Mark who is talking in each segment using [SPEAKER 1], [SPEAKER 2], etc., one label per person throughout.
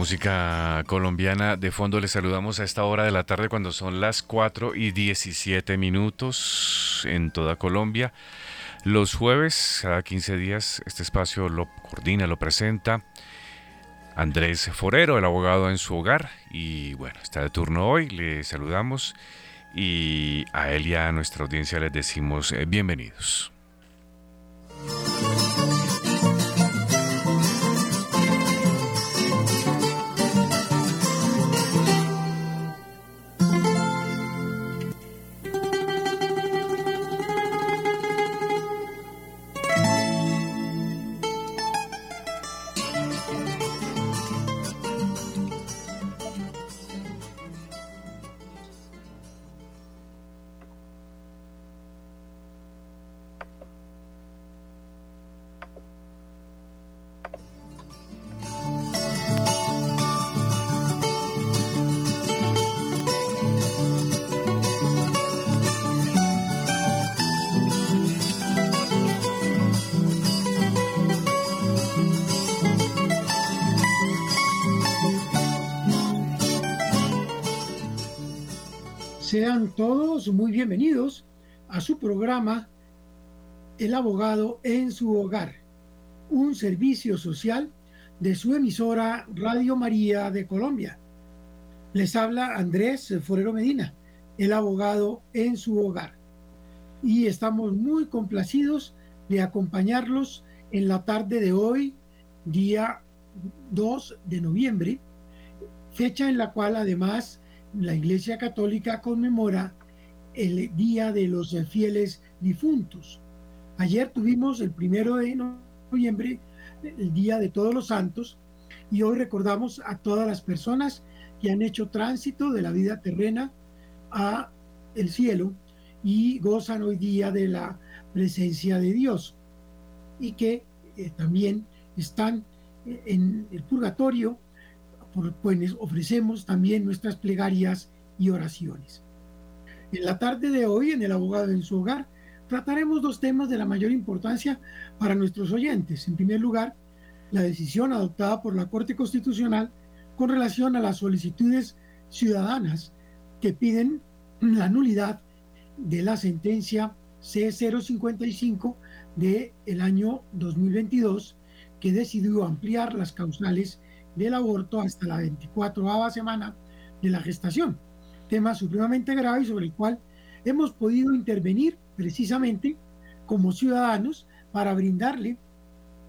[SPEAKER 1] música colombiana de fondo. Les saludamos a esta hora de la tarde cuando son las 4 y 17 minutos en toda Colombia. Los jueves, cada 15 días, este espacio lo coordina, lo presenta Andrés Forero, el abogado en su hogar. Y bueno, está de turno hoy, le saludamos y a él y a nuestra audiencia les decimos eh, bienvenidos.
[SPEAKER 2] Sean todos muy bienvenidos a su programa El abogado en su hogar, un servicio social de su emisora Radio María de Colombia. Les habla Andrés Forero Medina, el abogado en su hogar. Y estamos muy complacidos de acompañarlos en la tarde de hoy, día 2 de noviembre, fecha en la cual además la Iglesia Católica conmemora el Día de los Fieles Difuntos. Ayer tuvimos el primero de noviembre, el Día de Todos los Santos, y hoy recordamos a todas las personas que han hecho tránsito de la vida terrena a el cielo y gozan hoy día de la presencia de Dios y que eh, también están en el purgatorio por quienes ofrecemos también nuestras plegarias y oraciones. En la tarde de hoy, en El Abogado en su Hogar, trataremos dos temas de la mayor importancia para nuestros oyentes. En primer lugar, la decisión adoptada por la Corte Constitucional con relación a las solicitudes ciudadanas que piden la nulidad de la sentencia C055 del el año 2022 que decidió ampliar las causales del aborto hasta la 24 semana de la gestación. Tema supremamente grave sobre el cual hemos podido intervenir precisamente como ciudadanos para brindarle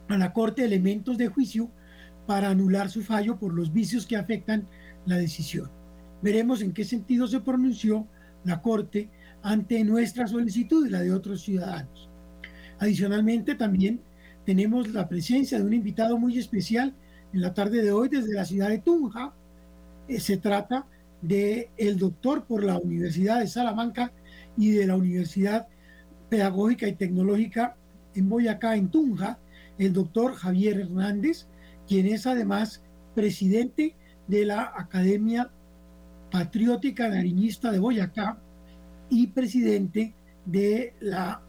[SPEAKER 2] a la Corte elementos de juicio para anular su fallo por los vicios que afectan la decisión. Veremos en qué sentido se pronunció la Corte ante nuestra solicitud y la de otros ciudadanos. Adicionalmente, también tenemos la presencia de un invitado muy especial en la tarde de hoy desde la ciudad de Tunja. Eh, se trata de el doctor por la Universidad de Salamanca y de la Universidad Pedagógica y Tecnológica en Boyacá, en Tunja, el doctor Javier Hernández, quien es además presidente de la Academia Patriótica Nariñista de Boyacá y presidente de la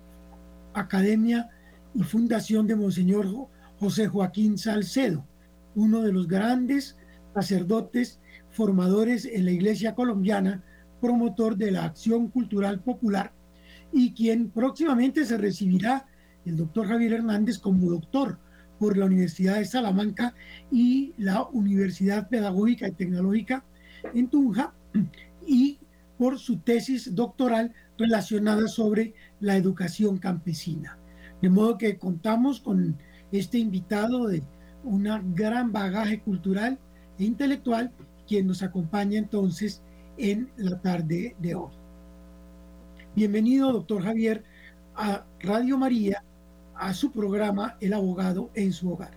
[SPEAKER 2] Academia y Fundación de Monseñor José Joaquín Salcedo uno de los grandes sacerdotes formadores en la Iglesia colombiana, promotor de la acción cultural popular y quien próximamente se recibirá el doctor Javier Hernández como doctor por la Universidad de Salamanca y la Universidad Pedagógica y Tecnológica en Tunja y por su tesis doctoral relacionada sobre la educación campesina. De modo que contamos con este invitado de una gran bagaje cultural e intelectual quien nos acompaña entonces en la tarde de hoy. Bienvenido, doctor Javier, a Radio María, a su programa El abogado en su hogar.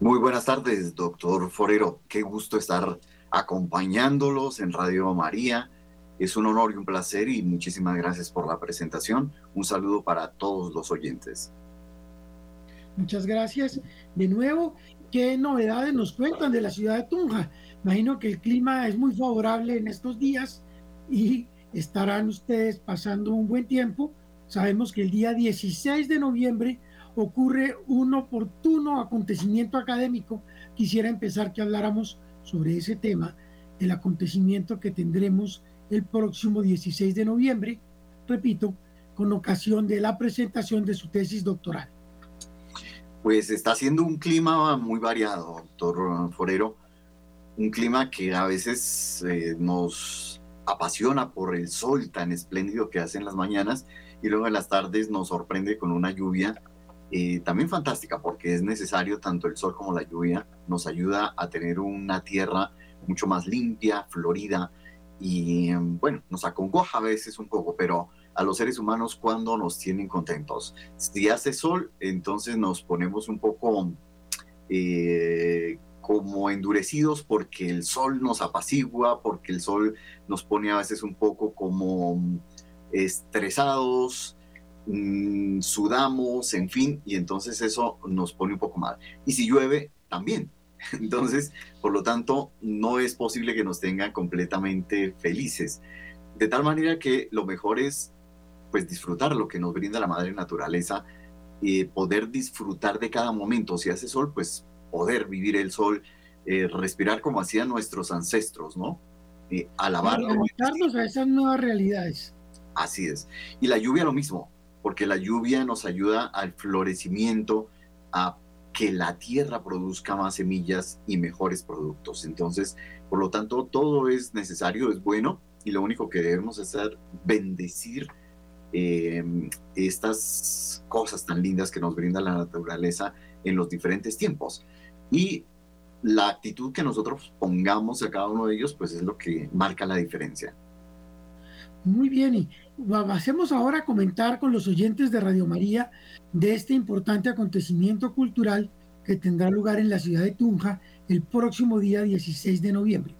[SPEAKER 3] Muy buenas tardes, doctor Forero. Qué gusto estar acompañándolos en Radio María. Es un honor y un placer y muchísimas gracias por la presentación. Un saludo para todos los oyentes.
[SPEAKER 2] Muchas gracias. De nuevo, ¿qué novedades nos cuentan de la ciudad de Tunja? Imagino que el clima es muy favorable en estos días y estarán ustedes pasando un buen tiempo. Sabemos que el día 16 de noviembre ocurre un oportuno acontecimiento académico, quisiera empezar que habláramos sobre ese tema, el acontecimiento que tendremos el próximo 16 de noviembre, repito, con ocasión de la presentación de su tesis doctoral.
[SPEAKER 3] Pues está siendo un clima muy variado, doctor Forero, un clima que a veces eh, nos apasiona por el sol tan espléndido que hace en las mañanas y luego en las tardes nos sorprende con una lluvia eh, también fantástica porque es necesario tanto el sol como la lluvia, nos ayuda a tener una tierra mucho más limpia, florida y bueno, nos acongoja a veces un poco, pero a los seres humanos cuando nos tienen contentos. Si hace sol, entonces nos ponemos un poco eh, como endurecidos porque el sol nos apacigua, porque el sol nos pone a veces un poco como estresados, mm, sudamos, en fin, y entonces eso nos pone un poco mal. Y si llueve, también. Entonces, por lo tanto, no es posible que nos tengan completamente felices. De tal manera que lo mejor es pues disfrutar lo que nos brinda la madre naturaleza y poder disfrutar de cada momento. Si hace sol, pues poder vivir el sol, eh, respirar como hacían nuestros ancestros, ¿no?
[SPEAKER 2] Eh, alabar. Adaptarnos a esas nuevas realidades.
[SPEAKER 3] Así es. Y la lluvia lo mismo, porque la lluvia nos ayuda al florecimiento, a que la tierra produzca más semillas y mejores productos. Entonces, por lo tanto, todo es necesario, es bueno, y lo único que debemos hacer, bendecir Em, estas cosas tan lindas que nos brinda la naturaleza en los diferentes tiempos. Y la actitud que nosotros pongamos a cada uno de ellos, pues es lo que marca la diferencia.
[SPEAKER 2] Muy bien, y hacemos ahora comentar con los oyentes de Radio María de este importante acontecimiento cultural que tendrá lugar en la ciudad de Tunja el próximo día 16 de noviembre.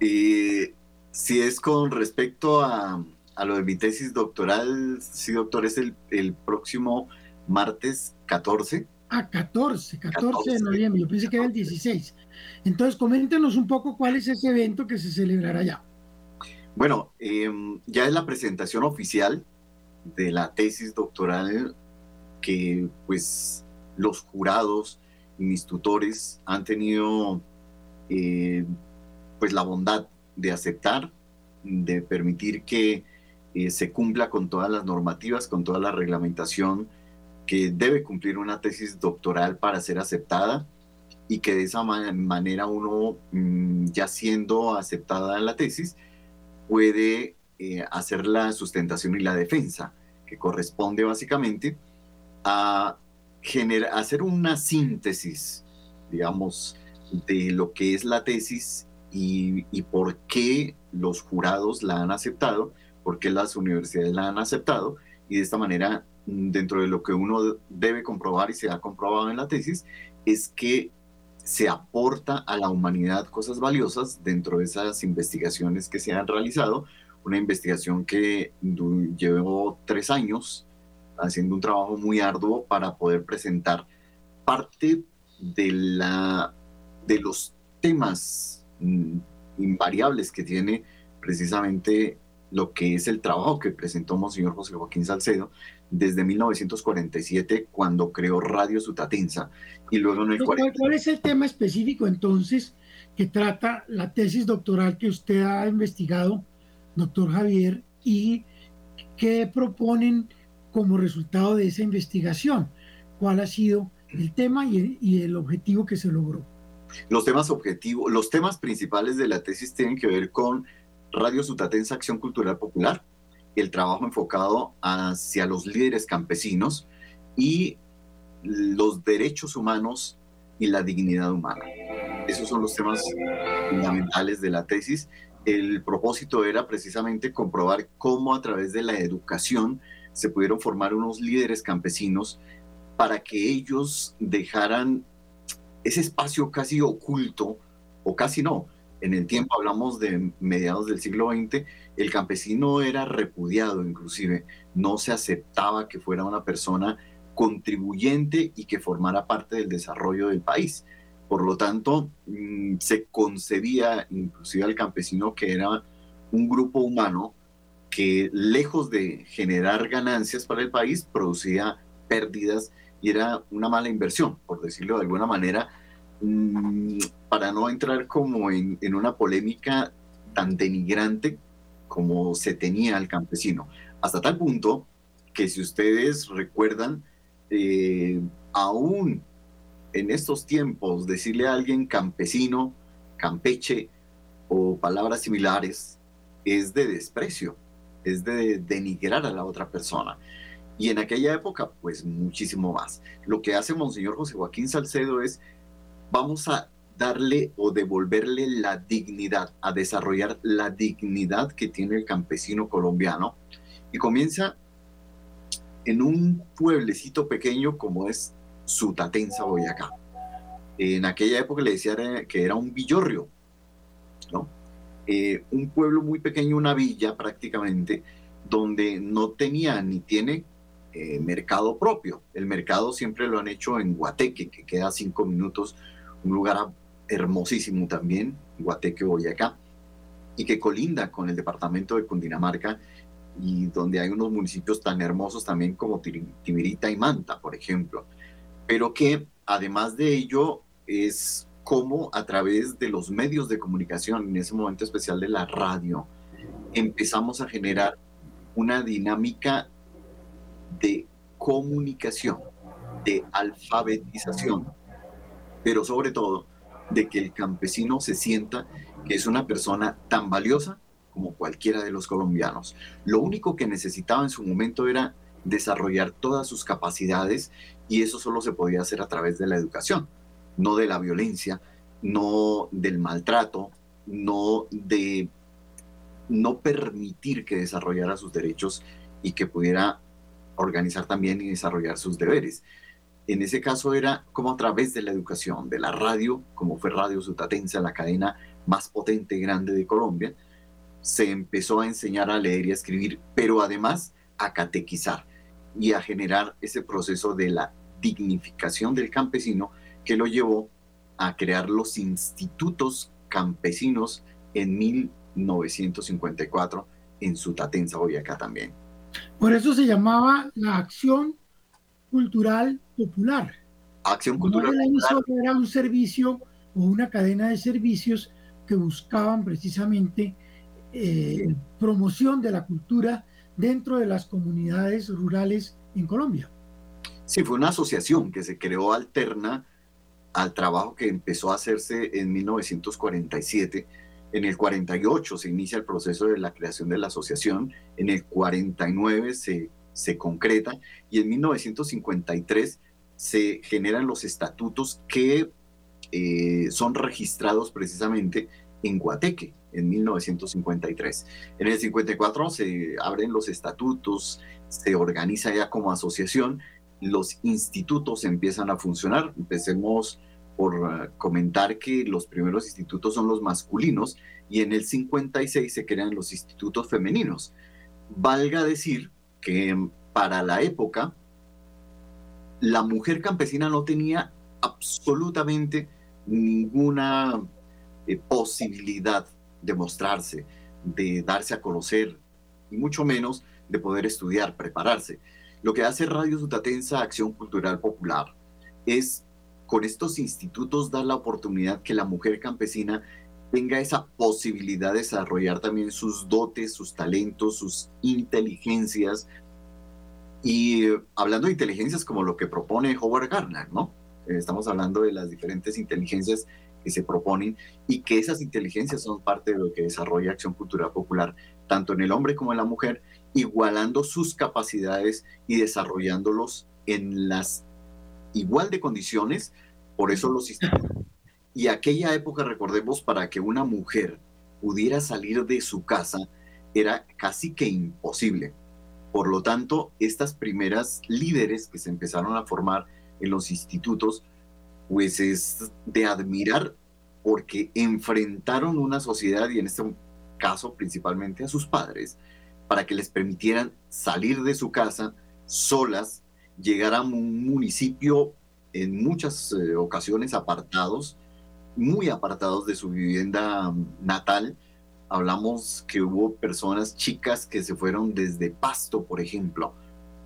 [SPEAKER 3] Eh, si es con respecto a, a lo de mi tesis doctoral, sí, doctor, es el, el próximo martes 14.
[SPEAKER 2] Ah, 14, 14, de noviembre, yo pensé que era el 16. Entonces, coméntenos un poco cuál es ese evento que se celebrará allá.
[SPEAKER 3] Bueno, em, ya es la presentación oficial de la tesis doctoral que pues los jurados y mis tutores han tenido eh, pues la bondad de aceptar, de permitir que eh, se cumpla con todas las normativas, con toda la reglamentación que debe cumplir una tesis doctoral para ser aceptada y que de esa manera uno, mm, ya siendo aceptada la tesis, puede eh, hacer la sustentación y la defensa, que corresponde básicamente a hacer una síntesis, digamos, de lo que es la tesis y, y por qué los jurados la han aceptado porque las universidades la han aceptado y de esta manera, mm, dentro de lo que uno debe comprobar y se ha comprobado en la tesis, es que se aporta a la humanidad cosas valiosas dentro de esas investigaciones que se han realizado. Una investigación que llevó tres años haciendo un trabajo muy arduo para poder presentar parte de, la, de los temas mm, invariables que tiene precisamente lo que es el trabajo que presentó Monseñor José Joaquín Salcedo desde 1947 cuando creó Radio Sutatensa y luego en el
[SPEAKER 2] ¿Cuál es el tema específico entonces que trata la tesis doctoral que usted ha investigado, doctor Javier, y qué proponen como resultado de esa investigación? ¿Cuál ha sido el tema y el, y el objetivo que se logró?
[SPEAKER 3] Los temas objetivos, los temas principales de la tesis tienen que ver con Radio Sutatensa Acción Cultural Popular, el trabajo enfocado hacia los líderes campesinos y los derechos humanos y la dignidad humana. Esos son los temas fundamentales de la tesis. El propósito era precisamente comprobar cómo a través de la educación se pudieron formar unos líderes campesinos para que ellos dejaran ese espacio casi oculto, o casi no, en el tiempo, hablamos de mediados del siglo XX, el campesino era repudiado inclusive, no se aceptaba que fuera una persona contribuyente y que formara parte del desarrollo del país. Por lo tanto, mm, se concebía inclusive al campesino que era un grupo humano que lejos de generar ganancias para el país, producía pérdidas y era una mala inversión, por decirlo de alguna manera, mm, para no entrar como en, una polémica tan denigrante como se tenía al campesino. Hasta tal punto que si ustedes recuerdan, eh, aún en estos tiempos, decirle a alguien campesino, campeche o palabras similares es de desprecio, es de denigrar a la otra persona. Y en aquella época, pues muchísimo más. Lo que hace Monseñor José Joaquín Salcedo es, vamos a darle o devolverle la dignidad, a desarrollar la dignidad que tiene el campesino colombiano. Y comienza en un pueblecito pequeño como es Sutatensa, Boyacá. En aquella época le decía que era un villorrio, ¿no? Eh, un pueblo muy pequeño, una villa prácticamente, donde no tenía ni tiene eh, mercado propio. El mercado siempre lo han hecho en Guateque, que queda cinco minutos, un lugar hermosísimo también, Guateque, Boyacá, y que colinda con el departamento de Cundinamarca y donde hay unos municipios tan hermosos también como Timirita y Manta, por ejemplo. Pero que además de ello es como a través de los medios de comunicación, en ese momento especial de la radio, empezamos a generar una dinámica de comunicación, de alfabetización, pero sobre todo de que el campesino se sienta que es una persona tan valiosa como cualquiera de los colombianos. Lo único que necesitaba en su momento era desarrollar todas sus capacidades y eso solo se podía hacer a través de la educación, no de la violencia, no del maltrato, no de no permitir que desarrollara sus derechos y que pudiera organizar también y desarrollar sus deberes. En ese caso era como a través de la educación, de la radio, como fue Radio Sutatense, la cadena más potente y grande de Colombia, se empezó a enseñar a leer y a escribir, pero además a catequizar y a generar ese proceso de la dignificación del campesino que lo llevó a crear los institutos campesinos en 1954 en Sutatensa, Boyacá también.
[SPEAKER 2] Por eso se llamaba la Acción Cultural Popular.
[SPEAKER 3] Acción Cultural
[SPEAKER 2] Popular. Era un servicio o una cadena de servicios que buscaban precisamente eh, promoción de la cultura dentro de las comunidades rurales en Colombia.
[SPEAKER 3] Sí, fue una asociación que se creó alterna al trabajo que empezó a hacerse en 1947. En el 48 se inicia el proceso de la creación de la asociación, en el 49 se, se concreta y en 1953 se generan los estatutos que eh, son registrados precisamente en Guateque en 1953. En el 54 se abren los estatutos, se organiza ya como asociación, los institutos empiezan a funcionar. Empecemos por eh, comentar que los primeros institutos son los masculinos y en el 56 se crean los institutos femeninos. Valga decir que para la época la mujer campesina no tenía absolutamente ninguna eh, posibilidad de mostrarse, de darse a conocer y mucho menos de poder estudiar, prepararse. Lo que hace Radio Sutatensa Acción Cultural Popular es con estos institutos dar la oportunidad que la mujer campesina tenga esa posibilidad de desarrollar también sus dotes, sus talentos, sus inteligencias. Y eh, hablando de inteligencias como lo que propone Howard Gardner, ¿no? Estamos hablando de las diferentes inteligencias que se proponen y que esas inteligencias son parte de lo que desarrolla Acción Cultural Popular, tanto en el hombre como en la mujer, igualando sus capacidades y desarrollándolos en las igual de condiciones, por eso los institutos. Y aquella época, recordemos, para que una mujer pudiera salir de su casa era casi que imposible. Por lo tanto, estas primeras líderes que se empezaron a formar en los institutos pues es de admirar porque enfrentaron una sociedad y en este caso principalmente a sus padres para que les permitieran salir de su casa solas, llegar a un municipio en muchas eh, ocasiones apartados, muy apartados de su vivienda natal. Hablamos que hubo personas chicas que se fueron desde Pasto, por ejemplo,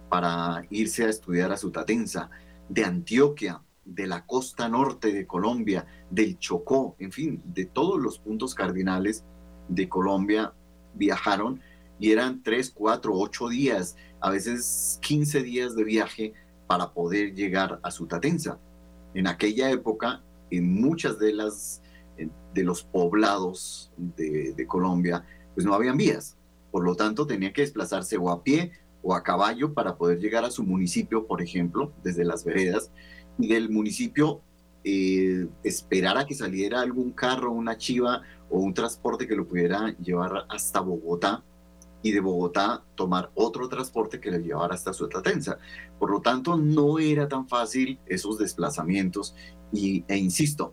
[SPEAKER 3] para irse a estudiar a Sutatensa, de Antioquia, de la costa norte de Colombia, del Chocó, en fin, de todos los puntos cardinales de Colombia viajaron y eran tres, cuatro, ocho días, a veces 15 días de viaje para poder llegar a Sutatensa. En aquella época, en muchas de las de los poblados de, Colombia, pues no habían vías. Por lo tanto, tenía que desplazarse o a pie o a caballo para poder llegar a su municipio, por ejemplo, desde las veredas, y del municipio eh, esperar a que saliera algún carro, una chiva o un transporte que lo pudiera llevar hasta Bogotá y de Bogotá tomar otro transporte que le llevara hasta su Tlatenza. Por lo tanto, no era tan fácil esos desplazamientos y, e insisto,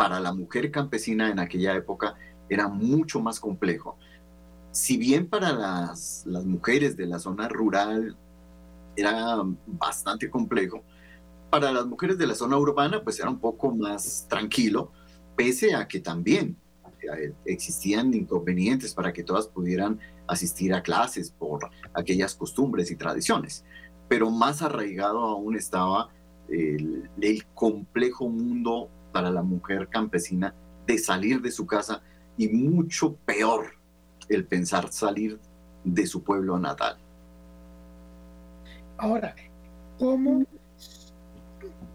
[SPEAKER 3] para la mujer campesina en aquella época era mucho más complejo. Si bien para las, mujeres de la zona rural era bastante complejo, para las mujeres de la zona urbana pues era un poco más tranquilo, pese a que también eh, existían inconvenientes para que todas pudieran asistir a clases por aquellas costumbres y tradiciones. Pero más arraigado aún estaba el, complejo mundo para la mujer campesina de salir de su casa y mucho peor el pensar salir de su pueblo natal.
[SPEAKER 2] Ahora, ¿cómo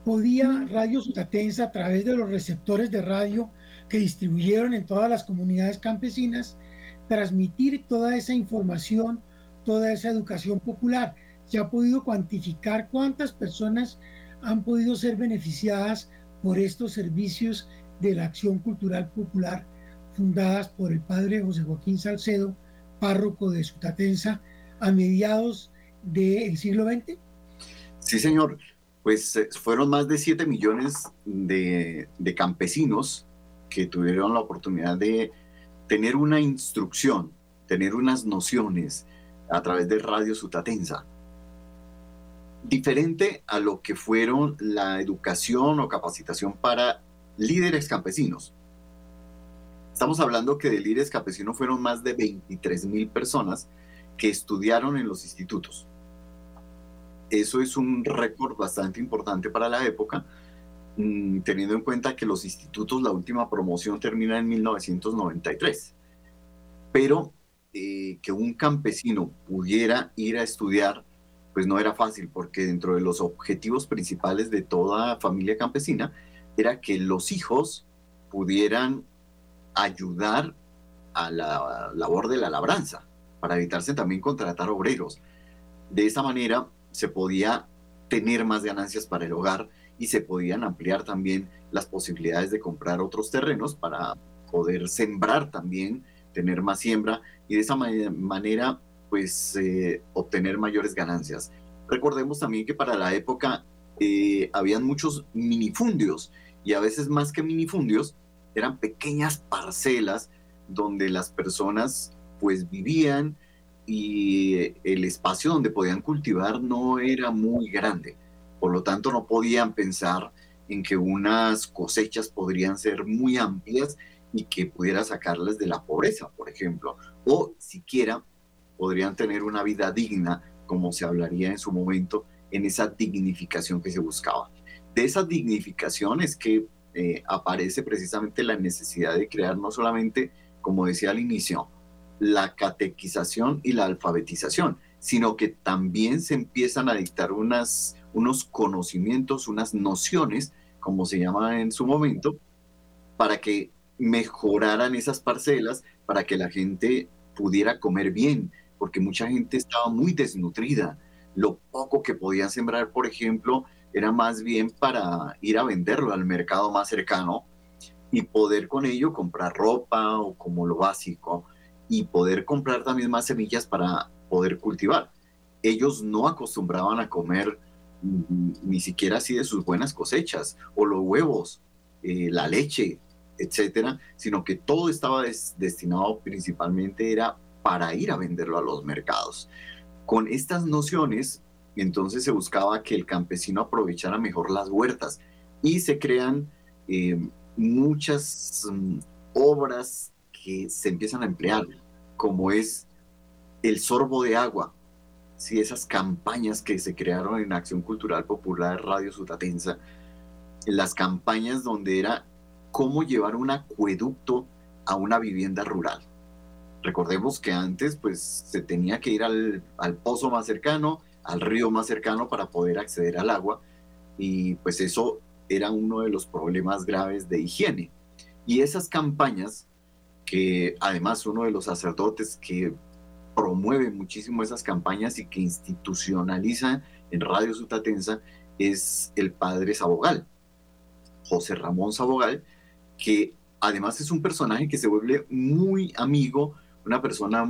[SPEAKER 2] podía Radio Sutatensa a través de los receptores de radio que distribuyeron en todas las comunidades campesinas transmitir toda esa información, toda esa educación popular. Se ha podido cuantificar cuántas personas han podido ser beneficiadas por estos servicios de la acción cultural popular fundadas por el padre José Joaquín Salcedo, párroco de Sutatensa, a mediados del siglo XX?
[SPEAKER 3] Sí, señor pues eh, fueron más de 7 millones de, campesinos que tuvieron la oportunidad de tener una instrucción, tener unas nociones a través de Radio Sutatensa. Diferente a lo que fueron la educación o capacitación para líderes campesinos. Estamos hablando que de líderes campesinos fueron más de 23 mil personas que estudiaron en los institutos. Eso es un récord bastante importante para la época, mm, teniendo en cuenta que los institutos, la última promoción termina en 1993. Pero eh, que un campesino pudiera ir a estudiar, pues no era fácil, porque dentro de los objetivos principales de toda familia campesina era que los hijos pudieran ayudar a la labor de la labranza, para evitarse también contratar obreros. De esa manera, se podía tener más ganancias para el hogar y se podían ampliar también las posibilidades de comprar otros terrenos para poder sembrar también, tener más siembra y de esa manera pues eh, obtener mayores ganancias. Recordemos también que para la época eh, habían muchos minifundios y a veces más que minifundios eran pequeñas parcelas donde las personas pues vivían y el espacio donde podían cultivar no era muy grande. Por lo tanto, no podían pensar en que unas cosechas podrían ser muy amplias y que pudiera sacarles de la pobreza, por ejemplo, o siquiera podrían tener una vida digna, como se hablaría en su momento, en esa dignificación que se buscaba. De esa dignificación es que eh, aparece precisamente la necesidad de crear no solamente, como decía al inicio, la catequización y la alfabetización, sino que también se empiezan a dictar unas, unos conocimientos, unas nociones, como se llama en su momento, para que mejoraran esas parcelas, para que la gente pudiera comer bien, porque mucha gente estaba muy desnutrida. Lo poco que podían sembrar, por ejemplo, era más bien para ir a venderlo al mercado más cercano y poder con ello comprar ropa o como lo básico y poder comprar también más semillas para poder cultivar. Ellos no acostumbraban a comer mm, ni siquiera así de sus buenas cosechas o los huevos, eh, la leche, etcétera, sino que todo estaba destinado principalmente era para ir a venderlo a los mercados. Con estas nociones, entonces se buscaba que el campesino aprovechara mejor las huertas y se crean eh, muchas mm, obras que se empiezan a emplear, como es el sorbo de agua. si esas campañas que se crearon en Acción Cultural Popular Radio Sutatensa, las campañas donde era cómo llevar un acueducto a una vivienda rural. Recordemos que antes pues se tenía que ir al, al pozo más cercano, al río más cercano para poder acceder al agua y pues eso era uno de los problemas graves de higiene. Y esas campañas, que además uno de los sacerdotes que promueve muchísimo esas campañas y que institucionaliza en Radio Sutatensa es el padre Sabogal, José Ramón Sabogal, que además es un personaje que se vuelve muy amigo, una persona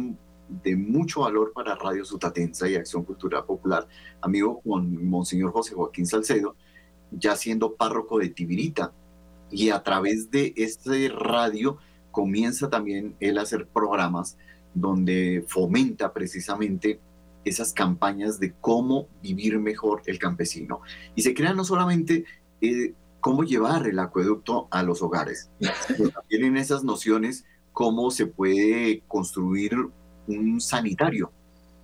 [SPEAKER 3] de mucho valor para Radio Sutatensa y Acción Cultural Popular, amigo con Monseñor José Joaquín Salcedo, ya siendo párroco de Tibirita. Y a través de este radio comienza también él a hacer programas donde fomenta precisamente esas campañas de cómo vivir mejor el campesino. Y se crea no solamente eh, cómo llevar el acueducto a los hogares, sino también esas nociones cómo se puede construir un sanitario.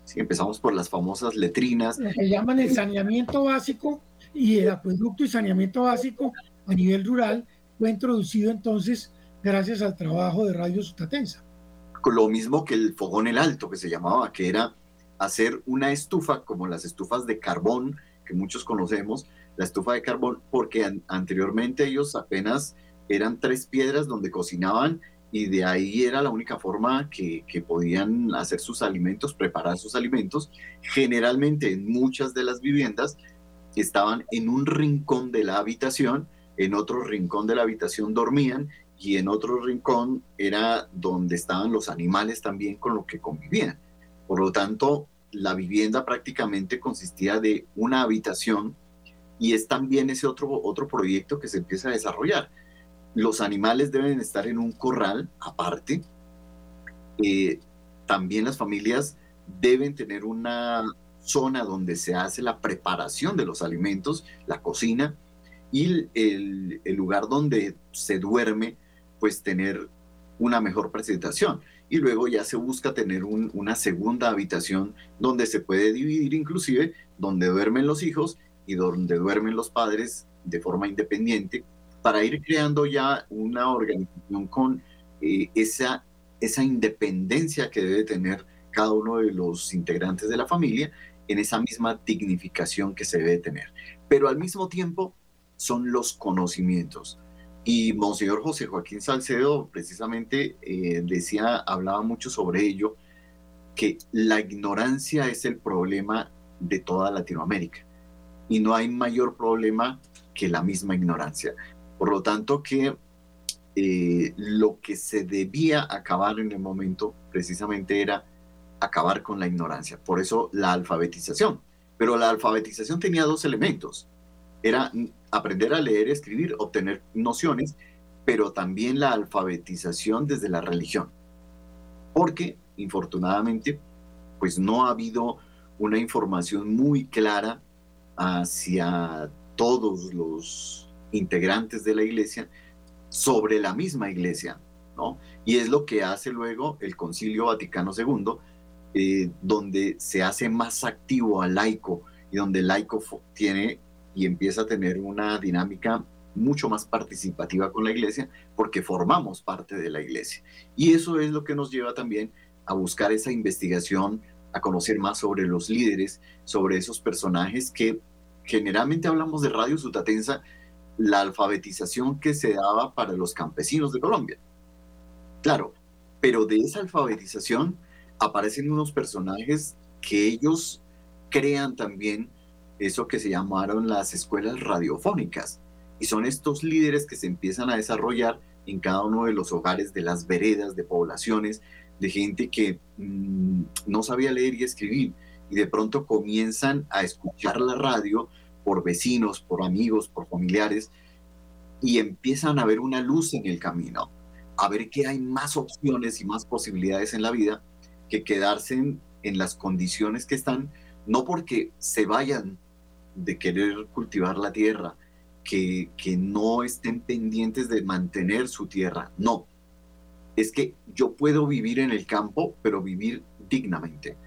[SPEAKER 3] Si empezamos por las famosas letrinas.
[SPEAKER 2] Que llaman el saneamiento básico y el acueducto y saneamiento básico a nivel rural fue introducido entonces gracias al trabajo de Radio Sutatensa.
[SPEAKER 3] Lo mismo que el fogón el alto que se llamaba, que era hacer una estufa como las estufas de carbón que muchos conocemos, la estufa de carbón, porque anteriormente ellos apenas eran tres piedras donde cocinaban y de ahí era la única forma que, que, podían hacer sus alimentos, preparar sus alimentos. Generalmente en muchas de las viviendas estaban en un rincón de la habitación, en otro rincón de la habitación dormían y en otro rincón era donde estaban los animales también con los que convivían. Por lo tanto, la vivienda prácticamente consistía de una habitación y es también ese otro, otro proyecto que se empieza a desarrollar. Los animales deben estar en un corral aparte. Eh, también las familias deben tener una zona donde se hace la preparación de los alimentos, la cocina, y el, lugar donde se duerme, pues tener una mejor presentación. Y luego ya se busca tener una segunda habitación donde se puede dividir inclusive, donde duermen los hijos y donde duermen los padres de forma independiente, para ir creando ya una organización con eh, esa, esa independencia que debe tener cada uno de los integrantes de la familia en esa misma dignificación que se debe tener. Pero al mismo tiempo son los conocimientos. Y Monseñor José Joaquín Salcedo precisamente eh, decía, hablaba mucho sobre ello, que la ignorancia es el problema de toda Latinoamérica. Y no hay mayor problema que la misma ignorancia. Por lo tanto, que eh, lo que se debía acabar en el momento precisamente era acabar con la ignorancia. Por eso la alfabetización. Pero la alfabetización tenía dos elementos. Era aprender a leer, escribir, obtener nociones, pero también la alfabetización desde la religión. Porque, infortunadamente, pues no ha habido una información muy clara hacia todos los integrantes de la iglesia sobre la misma iglesia, ¿no? Y es lo que hace luego el Concilio Vaticano II, eh, donde se hace más activo al laico y donde el laico tiene y empieza a tener una dinámica mucho más participativa con la iglesia porque formamos parte de la iglesia. Y eso es lo que nos lleva también a buscar esa investigación, a conocer más sobre los líderes, sobre esos personajes que generalmente hablamos de Radio Sutatensa, la alfabetización que se daba para los campesinos de Colombia. Claro, pero de esa alfabetización aparecen unos personajes que ellos crean también eso que se llamaron las escuelas radiofónicas. Y son estos líderes que se empiezan a desarrollar en cada uno de los hogares de las veredas, de poblaciones, de gente que mm, no sabía leer y escribir. Y de pronto comienzan a escuchar la radio por vecinos, por amigos, por familiares, y empiezan a ver una luz en el camino, a ver que hay más opciones y más posibilidades en la vida que quedarse en, las condiciones que están, no porque se vayan de querer cultivar la tierra, que, que no estén pendientes de mantener su tierra, no. Es que yo puedo vivir en el campo, pero vivir dignamente.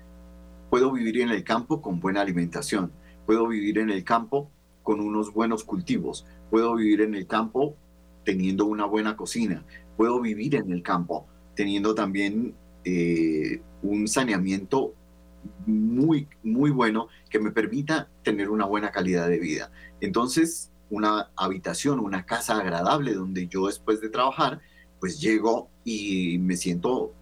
[SPEAKER 3] Puedo vivir en el campo con buena alimentación. Puedo vivir en el campo con unos buenos cultivos. Puedo vivir en el campo teniendo una buena cocina. Puedo vivir en el campo teniendo también eh, un saneamiento muy, muy bueno que me permita tener una buena calidad de vida. Entonces, una habitación, una casa agradable donde yo después de trabajar, pues llego y me siento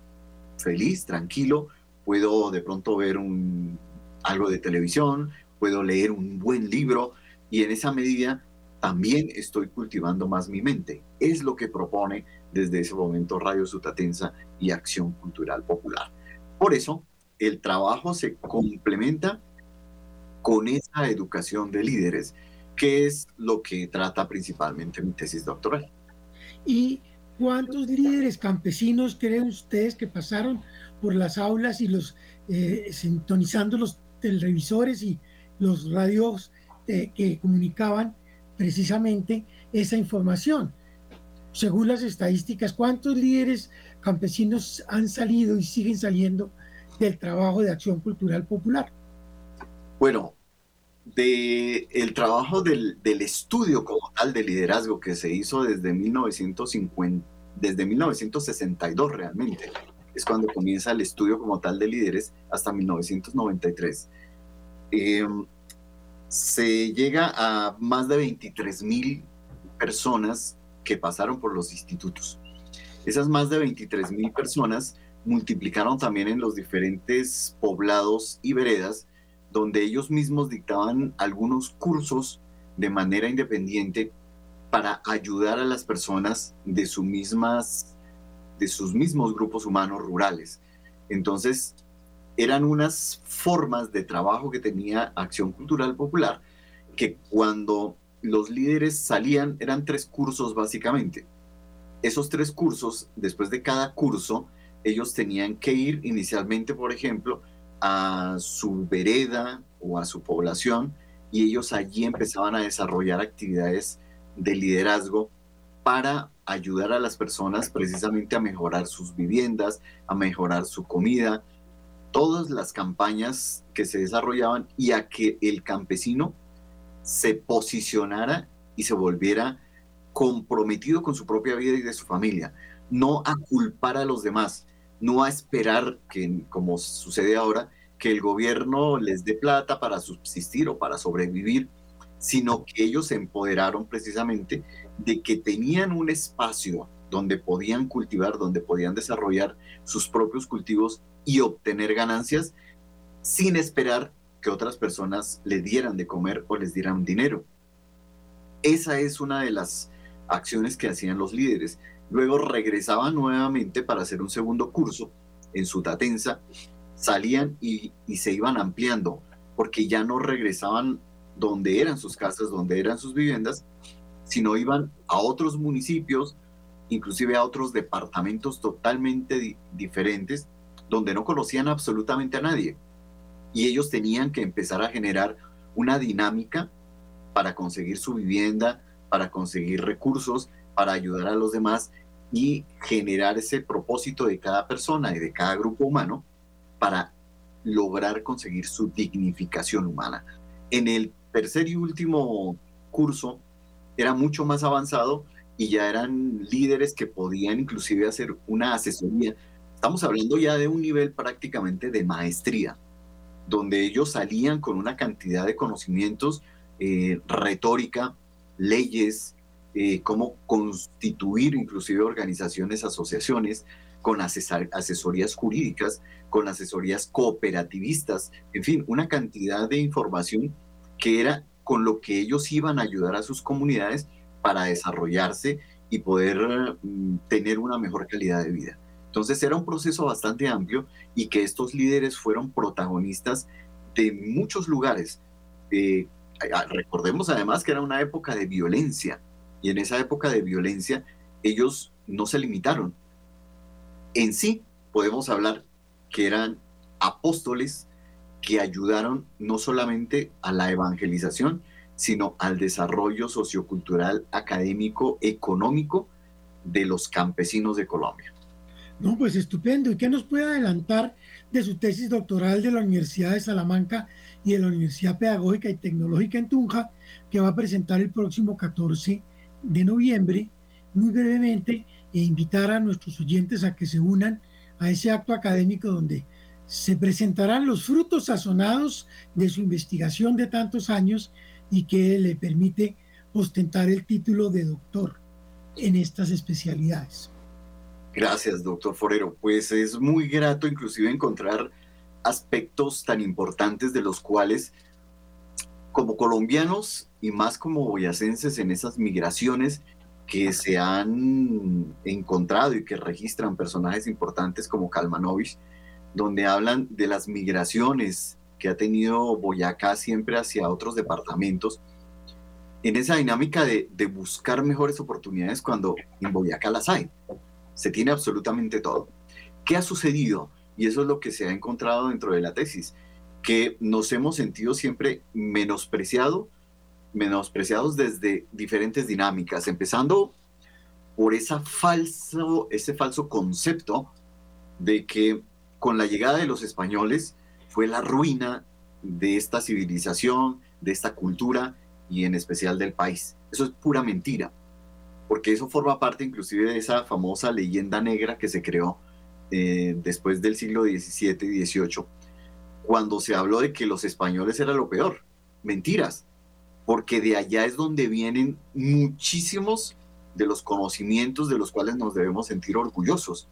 [SPEAKER 3] feliz, tranquilo, puedo de pronto ver un, algo de televisión, puedo leer un buen libro y en esa medida también estoy cultivando más mi mente. Es lo que propone desde ese momento Radio Sutatensa y Acción Cultural Popular. Por eso, el trabajo se complementa con esa educación de líderes, que es lo que trata principalmente mi tesis doctoral.
[SPEAKER 2] ¿Y cuántos líderes campesinos creen ustedes que pasaron por las aulas y los eh, sintonizando los televisores y los radios eh, que comunicaban precisamente esa información? Según las estadísticas, ¿cuántos líderes campesinos han salido y siguen saliendo del trabajo de acción cultural popular?
[SPEAKER 3] Bueno, de el trabajo del, estudio como tal de liderazgo que se hizo desde 1950, desde 1962 realmente, es cuando comienza el estudio como tal de líderes hasta 1993. Em, se llega a más de 23 mil personas que pasaron por los institutos. Esas más de 23 mil personas multiplicaron también en los diferentes poblados y veredas, donde ellos mismos dictaban algunos cursos de manera independiente para ayudar a las personas de, sus mismas, de sus mismos grupos humanos rurales. Entonces, eran unas formas de trabajo que tenía Acción Cultural Popular, que cuando los líderes salían, eran tres cursos básicamente. Esos tres cursos, después de cada curso, ellos tenían que ir inicialmente, por ejemplo, a su vereda o a su población y ellos allí empezaban a desarrollar actividades de liderazgo para ayudar a las personas precisamente a mejorar sus viviendas, a mejorar su comida, todas las campañas que se desarrollaban y a que el campesino se posicionara y se volviera comprometido con su propia vida y de su familia, no a culpar a los demás, no a esperar que, como sucede ahora, que el gobierno les dé plata para subsistir o para sobrevivir, sino que ellos se empoderaron precisamente de que tenían un espacio donde podían cultivar, donde podían desarrollar sus propios cultivos y obtener ganancias sin esperar que otras personas le dieran de comer o les dieran dinero. Esa es una de las acciones que hacían los líderes. Luego regresaban nuevamente para hacer un segundo curso en su tatenza, salían y, se iban ampliando, porque ya no regresaban donde eran sus casas, donde eran sus viviendas, sino iban a otros municipios, inclusive a otros departamentos totalmente diferentes, donde no conocían absolutamente a nadie. Y ellos tenían que empezar a generar una dinámica para conseguir su vivienda, para conseguir recursos, para ayudar a los demás y generar ese propósito de cada persona y de cada grupo humano para lograr conseguir su dignificación humana. En el tercer y último curso era mucho más avanzado y ya eran líderes que podían inclusive hacer una asesoría. Estamos hablando ya de un nivel prácticamente de maestría, donde ellos salían con una cantidad de conocimientos, eh, retórica, leyes, eh, cómo constituir inclusive organizaciones, asociaciones, con asesorías jurídicas, con asesorías cooperativistas, en fin, una cantidad de información que era con lo que ellos iban a ayudar a sus comunidades para desarrollarse y poder mm, tener una mejor calidad de vida. Entonces era un proceso bastante amplio y que estos líderes fueron protagonistas de muchos lugares. Eh, recordemos además que era una época de violencia y en esa época de violencia ellos no se limitaron. En sí podemos hablar que eran apóstoles que ayudaron no solamente a la evangelización, sino al desarrollo sociocultural, académico, económico de los campesinos de Colombia.
[SPEAKER 2] No, pues estupendo. ¿Y qué nos puede adelantar de su tesis doctoral de la Universidad de Salamanca y de la Universidad Pedagógica y Tecnológica en Tunja, que va a presentar el próximo 14 de noviembre, muy brevemente, e invitar a nuestros oyentes a que se unan a ese acto académico donde se presentarán los frutos sazonados de su investigación de tantos años y que le permite ostentar el título de doctor en estas especialidades.
[SPEAKER 3] Gracias, doctor Forero. Pues es muy grato inclusive encontrar aspectos tan importantes de los cuales como colombianos y más como boyacenses en esas migraciones que se han encontrado y que registran personajes importantes como Kalmanovich, donde hablan de las migraciones que ha tenido Boyacá siempre hacia otros departamentos, en esa dinámica de, de buscar mejores oportunidades cuando en Boyacá las hay se tiene absolutamente todo. ¿Qué ha sucedido? Y eso es lo que se ha encontrado dentro de la tesis, que nos hemos sentido siempre menospreciado, menospreciados desde diferentes dinámicas, empezando por esa falso, ese falso concepto de que con la llegada de los españoles fue la ruina de esta civilización, de esta cultura y en especial del país. Eso es pura mentira porque eso forma parte inclusive de esa famosa leyenda negra que se creó eh, después del siglo XVII y XVIII, cuando se habló de que los españoles era lo peor. Mentiras, porque de allá es donde vienen muchísimos de los conocimientos de los cuales nos debemos sentir orgullosos.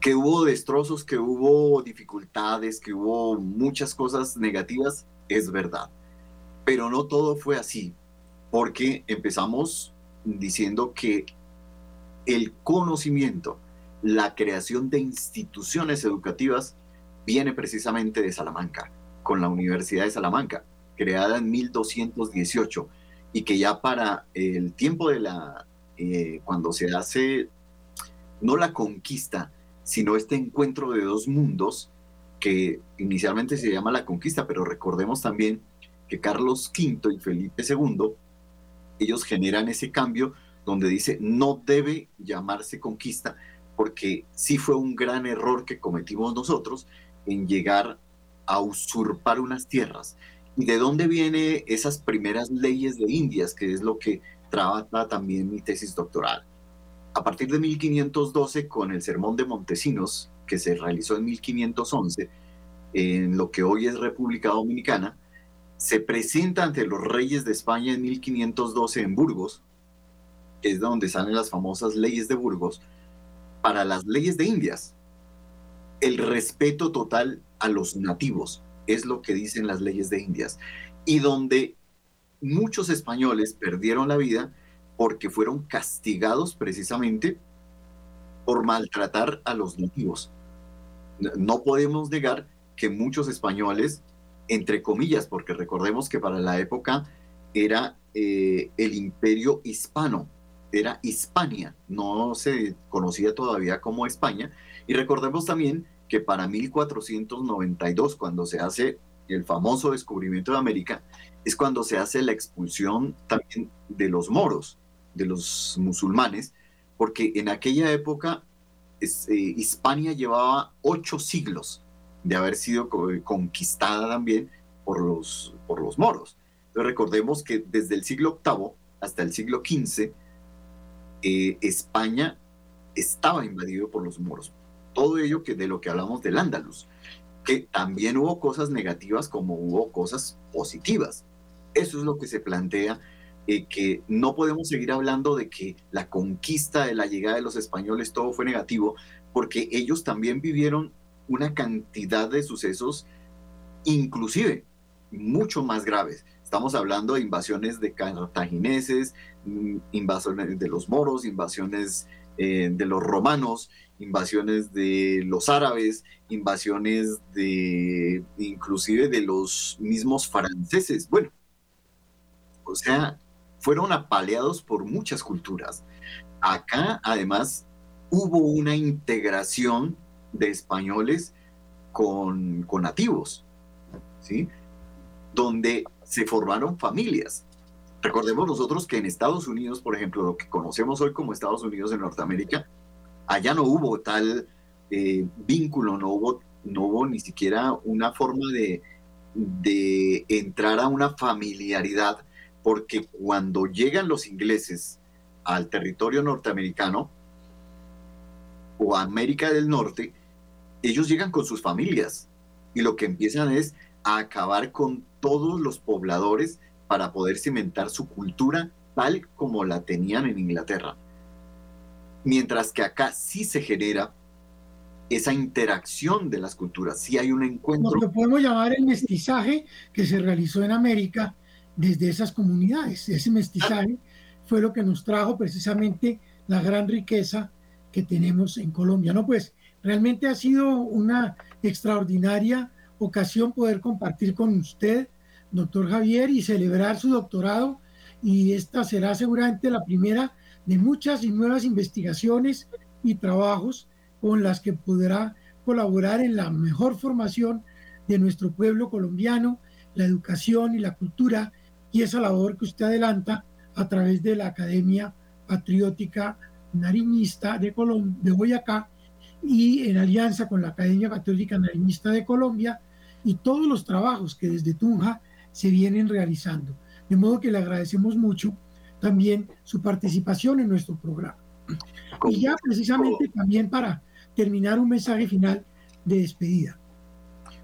[SPEAKER 3] Que hubo destrozos, que hubo dificultades, que hubo muchas cosas negativas, es verdad. Pero no todo fue así, porque empezamos diciendo que el conocimiento, la creación de instituciones educativas viene precisamente de Salamanca, con la Universidad de Salamanca, creada en 1218 y que ya para el tiempo de la, eh, cuando se hace, no la conquista, sino este encuentro de dos mundos, que inicialmente se llama la conquista, pero recordemos también que Carlos V y Felipe II ellos generan ese cambio donde dice no debe llamarse conquista, porque sí fue un gran error que cometimos nosotros en llegar a usurpar unas tierras. ¿Y de dónde vienen esas primeras leyes de Indias, que es lo que trata también mi tesis doctoral? A partir de 1512, con el Sermón de Montesinos, que se realizó en 1511, en lo que hoy es República Dominicana, se presenta ante los reyes de España en 1512 en Burgos, que es donde salen las famosas leyes de Burgos, para las leyes de Indias. El respeto total a los nativos es lo que dicen las leyes de Indias. Y donde muchos españoles perdieron la vida porque fueron castigados precisamente por maltratar a los nativos. No podemos negar que muchos españoles entre comillas, porque recordemos que para la época era eh, el imperio hispano, era Hispania, no se conocía todavía como España. Y recordemos también que para 1492, cuando se hace el famoso descubrimiento de América, es cuando se hace la expulsión también de los moros, de los musulmanes, porque en aquella época eh, Hispania llevaba ocho siglos de haber sido conquistada también por los, por los moros. Entonces recordemos que desde el siglo VIII hasta el siglo XV, eh, España estaba invadido por los moros. Todo ello que de lo que hablamos del Andalus, que también hubo cosas negativas como hubo cosas positivas. Eso es lo que se plantea, eh, que no podemos seguir hablando de que la conquista de la llegada de los españoles todo fue negativo, porque ellos también vivieron una cantidad de sucesos, inclusive mucho más graves. Estamos hablando de invasiones de cartagineses, mm, invasiones de los moros, invasiones eh, de los romanos, invasiones de los árabes, invasiones de inclusive de los mismos franceses. Bueno, o sea, fueron apaleados por muchas culturas. Acá, además, hubo una integración de españoles con, con nativos, ¿sí? donde se formaron familias. Recordemos nosotros que en Estados Unidos, por ejemplo, lo que conocemos hoy como Estados Unidos en Norteamérica, Allá no hubo tal eh, vínculo, no hubo, no hubo ni siquiera una forma de, de entrar a una familiaridad, porque cuando llegan los ingleses al territorio norteamericano o América del Norte, ellos llegan con sus familias y lo que empiezan es a acabar con todos los pobladores para poder cimentar su cultura tal como la tenían en Inglaterra. Mientras que acá sí se genera esa interacción de las culturas, sí hay un encuentro.
[SPEAKER 2] Lo que podemos llamar el mestizaje que se realizó en América desde esas comunidades. Ese mestizaje fue lo que nos trajo precisamente la gran riqueza que tenemos en Colombia. No, pues realmente ha sido una extraordinaria ocasión poder compartir con usted, doctor Javier, y celebrar su doctorado. Y esta será seguramente la primera de muchas y nuevas investigaciones y trabajos con las que podrá colaborar en la mejor formación de nuestro pueblo colombiano, la educación y la cultura, y esa labor que usted adelanta a través de la Academia Patriótica Nariñista de, de Boyacá y en alianza con la Academia Católica Nariñista de Colombia y todos los trabajos que desde Tunja se vienen realizando. De modo que le agradecemos mucho también su participación en nuestro programa. Y ya precisamente también para terminar un mensaje final de despedida.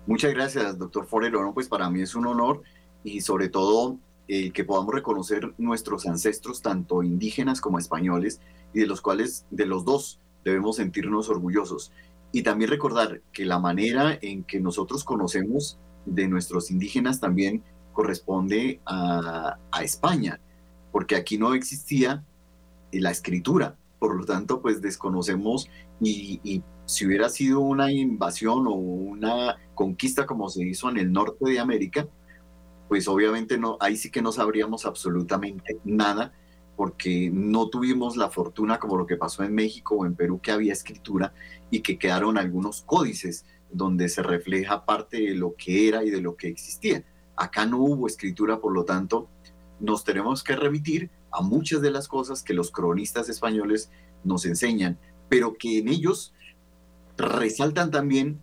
[SPEAKER 3] Muchas gracias, doctor Forero. pues para mí es un honor y sobre todo eh, que podamos reconocer nuestros ancestros, tanto indígenas como españoles, y de los cuales, de los dos, debemos sentirnos orgullosos. Y también recordar que la manera en que nosotros conocemos de nuestros indígenas también corresponde a, España, porque aquí no existía la escritura, por lo tanto, pues desconocemos y, si hubiera sido una invasión o una conquista como se hizo en el norte de América, pues obviamente no, ahí sí que no sabríamos absolutamente nada porque no tuvimos la fortuna como lo que pasó en México o en Perú, que había escritura y que quedaron algunos códices donde se refleja parte de lo que era y de lo que existía. Acá no hubo escritura, por lo tanto, nos tenemos que remitir a muchas de las cosas que los cronistas españoles nos enseñan, pero que en ellos resaltan también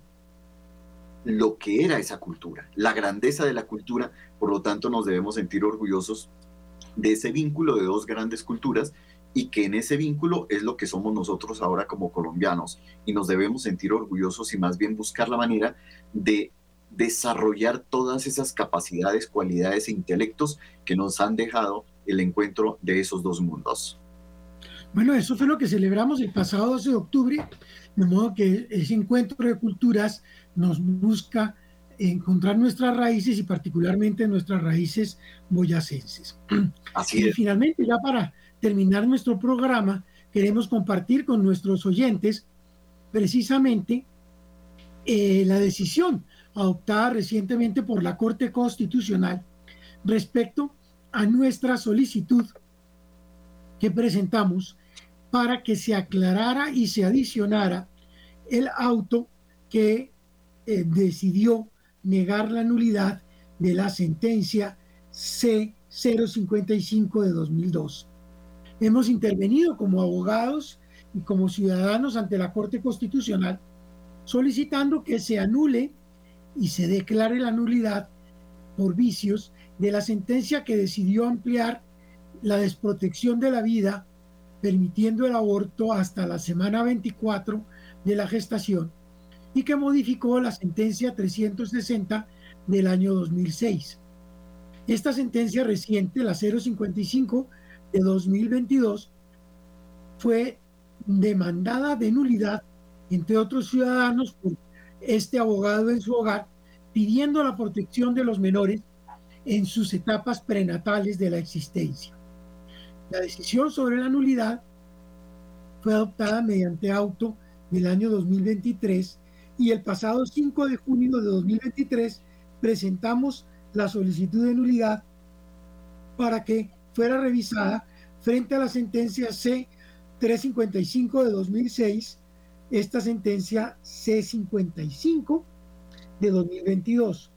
[SPEAKER 3] lo que era esa cultura, la grandeza de la cultura, por lo tanto nos debemos sentir orgullosos de ese vínculo de dos grandes culturas y que en ese vínculo es lo que somos nosotros ahora como colombianos y nos debemos sentir orgullosos y más bien buscar la manera de desarrollar todas esas capacidades, cualidades e intelectos que nos han dejado el encuentro de esos dos mundos.
[SPEAKER 2] Bueno, eso fue lo que celebramos el pasado 12 de octubre, de modo que ese encuentro de culturas nos busca encontrar nuestras raíces y particularmente nuestras raíces boyacenses.
[SPEAKER 3] Así y
[SPEAKER 2] finalmente, ya para terminar nuestro programa, queremos compartir con nuestros oyentes precisamente eh, la decisión adoptada recientemente por la Corte Constitucional respecto a nuestra solicitud que presentamos para que se aclarara y se adicionara el auto que eh, decidió negar la nulidad de la sentencia C055 de 2002. Hemos intervenido como abogados y como ciudadanos ante la Corte Constitucional solicitando que se anule y se declare la nulidad por vicios de la sentencia que decidió ampliar la desprotección de la vida, permitiendo el aborto hasta la semana 24 de la gestación y que modificó la sentencia 360 del año 2006. Esta sentencia reciente, la 055 de 2022, fue demandada de nulidad, entre otros ciudadanos, por este abogado en su hogar, pidiendo la protección de los menores en sus etapas prenatales de la existencia. La decisión sobre la nulidad fue adoptada mediante auto del año 2023 y el pasado 5 de junio de 2023 presentamos la solicitud de nulidad para que fuera revisada frente a la sentencia C355 de 2006, esta sentencia C55 de 2022,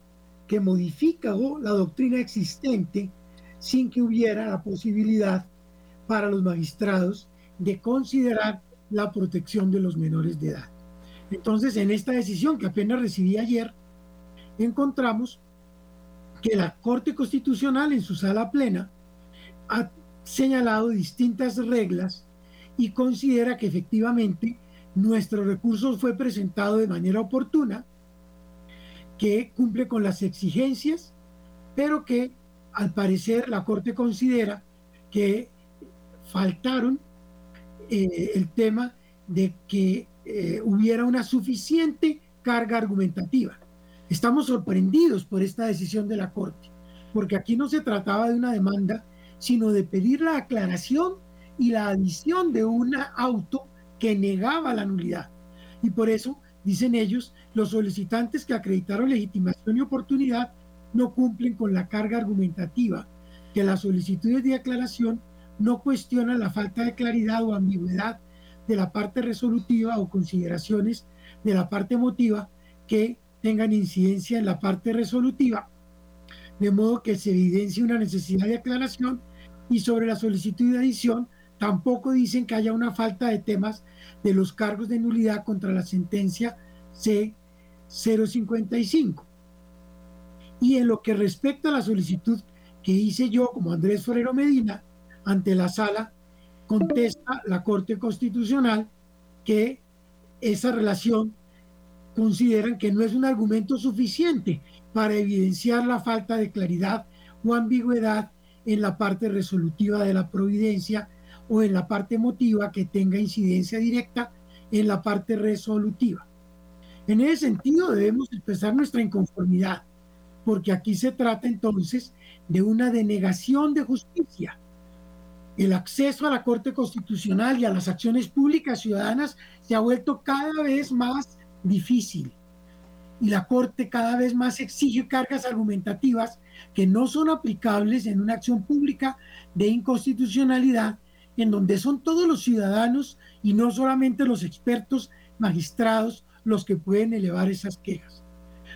[SPEAKER 2] que modifica la doctrina existente sin que hubiera la posibilidad para los magistrados de considerar la protección de los menores de edad. Entonces, en esta decisión que apenas recibí ayer, encontramos que la Corte Constitucional en su sala plena ha señalado distintas reglas y considera que efectivamente nuestro recurso fue presentado de manera oportuna, que cumple con las exigencias, pero que al parecer la Corte considera que faltaron eh, el tema de que eh, hubiera una suficiente carga argumentativa. Estamos sorprendidos por esta decisión de la Corte, porque aquí no se trataba de una demanda, sino de pedir la aclaración y la adición de un auto que negaba la nulidad. Y por eso, dicen ellos, los solicitantes que acreditaron legitimación y oportunidad no cumplen con la carga argumentativa, que las solicitudes de aclaración no cuestionan la falta de claridad o ambigüedad de la parte resolutiva o consideraciones de la parte emotiva que tengan incidencia en la parte resolutiva, de modo que se evidencie una necesidad de aclaración y sobre la solicitud de adición tampoco dicen que haya una falta de temas de los cargos de nulidad contra la sentencia C055. Y en lo que respecta a la solicitud que hice yo como Andrés Forero Medina ante la sala, contesta la Corte Constitucional que esa relación consideran que no es un argumento suficiente para evidenciar la falta de claridad o ambigüedad en la parte resolutiva de la providencia o en la parte emotiva que tenga incidencia directa en la parte resolutiva. En ese sentido debemos expresar nuestra inconformidad, porque aquí se trata entonces de una denegación de justicia. El acceso a la Corte Constitucional y a las acciones públicas ciudadanas se ha vuelto cada vez más difícil. Y la Corte cada vez más exige cargas argumentativas que no son aplicables en una acción pública de inconstitucionalidad, en donde son todos los ciudadanos y no solamente los expertos magistrados los que pueden elevar esas quejas.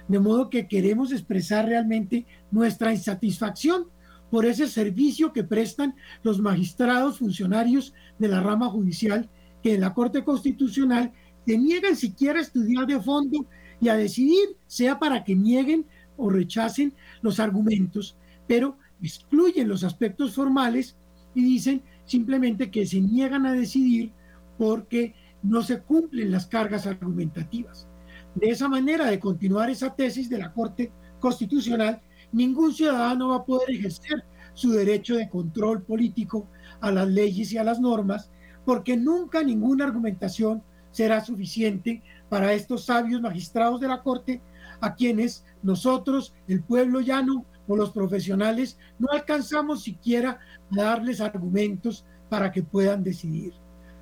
[SPEAKER 2] De modo que queremos expresar realmente nuestra insatisfacción por ese servicio que prestan los magistrados funcionarios de la rama judicial que en la Corte Constitucional se niegan siquiera a estudiar de fondo y a decidir, sea para que nieguen o rechacen los argumentos, pero excluyen los aspectos formales y dicen simplemente que se niegan a decidir porque no se cumplen las cargas argumentativas. De esa manera de continuar esa tesis de la Corte Constitucional, ningún ciudadano va a poder ejercer su derecho de control político a las leyes y a las normas, porque nunca ninguna argumentación será suficiente para estos sabios magistrados de la Corte, a quienes nosotros, el pueblo llano o los profesionales, no alcanzamos siquiera a darles argumentos para que puedan decidir.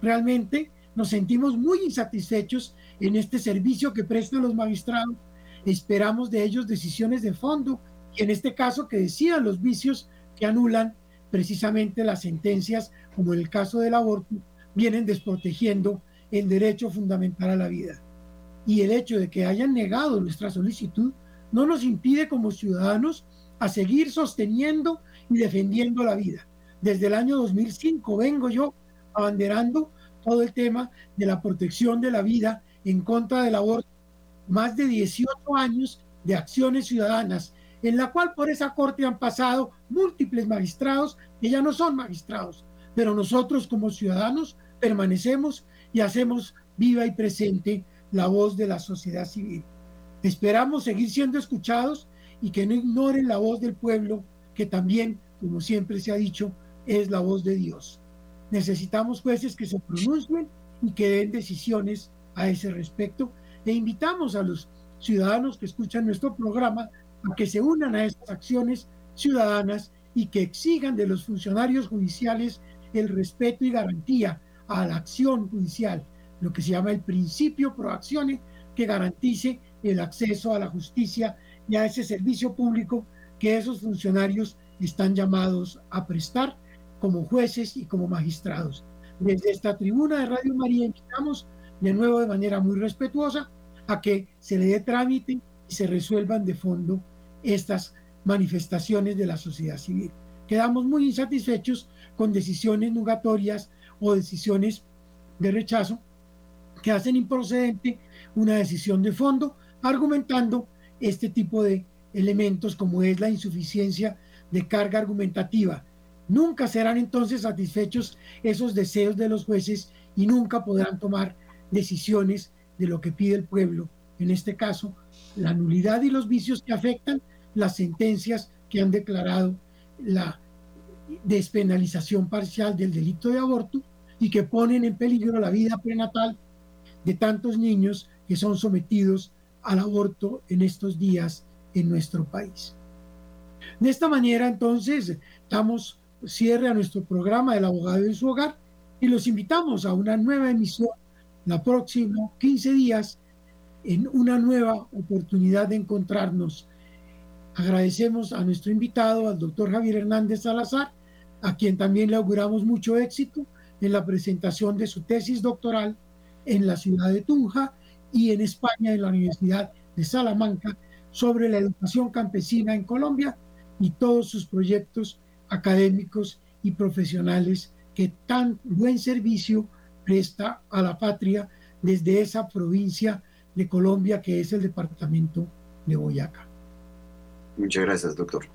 [SPEAKER 2] Realmente nos sentimos muy insatisfechos en este servicio que prestan los magistrados. Esperamos de ellos decisiones de fondo y en este caso que decidan los vicios que anulan precisamente las sentencias, como en el caso del aborto, vienen desprotegiendo el derecho fundamental a la vida. Y el hecho de que hayan negado nuestra solicitud no nos impide como ciudadanos a seguir sosteniendo y defendiendo la vida. Desde el año 2005 vengo yo abanderando todo el tema de la protección de la vida en contra del aborto. Más de 18 años de acciones ciudadanas, en la cual por esa corte han pasado múltiples magistrados que ya no son magistrados, pero nosotros como ciudadanos permanecemos y hacemos viva y presente la voz de la sociedad civil. Esperamos seguir siendo escuchados y que no ignoren la voz del pueblo, que también, como siempre se ha dicho, es la voz de Dios. Necesitamos jueces que se pronuncien y que den decisiones a ese respecto. E invitamos a los ciudadanos que escuchan nuestro programa que se unan a estas acciones ciudadanas y que exigan de los funcionarios judiciales el respeto y garantía a la acción judicial, lo que se llama el principio pro accione, que garantice el acceso a la justicia y a ese servicio público que esos funcionarios están llamados a prestar como jueces y como magistrados. Desde esta tribuna de Radio María invitamos de nuevo de manera muy respetuosa a que se le dé trámite y se resuelvan de fondo estas manifestaciones de la sociedad civil. Quedamos muy insatisfechos con decisiones nugatorias o decisiones de rechazo que hacen improcedente una decisión de fondo argumentando este tipo de elementos como es la insuficiencia de carga argumentativa. Nunca serán entonces satisfechos esos deseos de los jueces y nunca podrán tomar decisiones de lo que pide el pueblo, en este caso, la nulidad y los vicios que afectan las sentencias que han declarado la despenalización parcial del delito de aborto y que ponen en peligro la vida prenatal de tantos niños que son sometidos al aborto en estos días en nuestro país. De esta manera, entonces, damos cierre a nuestro programa del abogado en su hogar y los invitamos a una nueva emisión la próxima 15 días en una nueva oportunidad de encontrarnos. Agradecemos a nuestro invitado, al doctor Javier Hernández Salazar, a quien también le auguramos mucho éxito en la presentación de su tesis doctoral en la ciudad de Tunja y en España en la Universidad de Salamanca sobre la educación campesina en Colombia y todos sus proyectos académicos y profesionales que tan buen servicio presta a la patria desde esa provincia de Colombia que es el departamento de Boyacá.
[SPEAKER 3] Muchas gracias, doctor.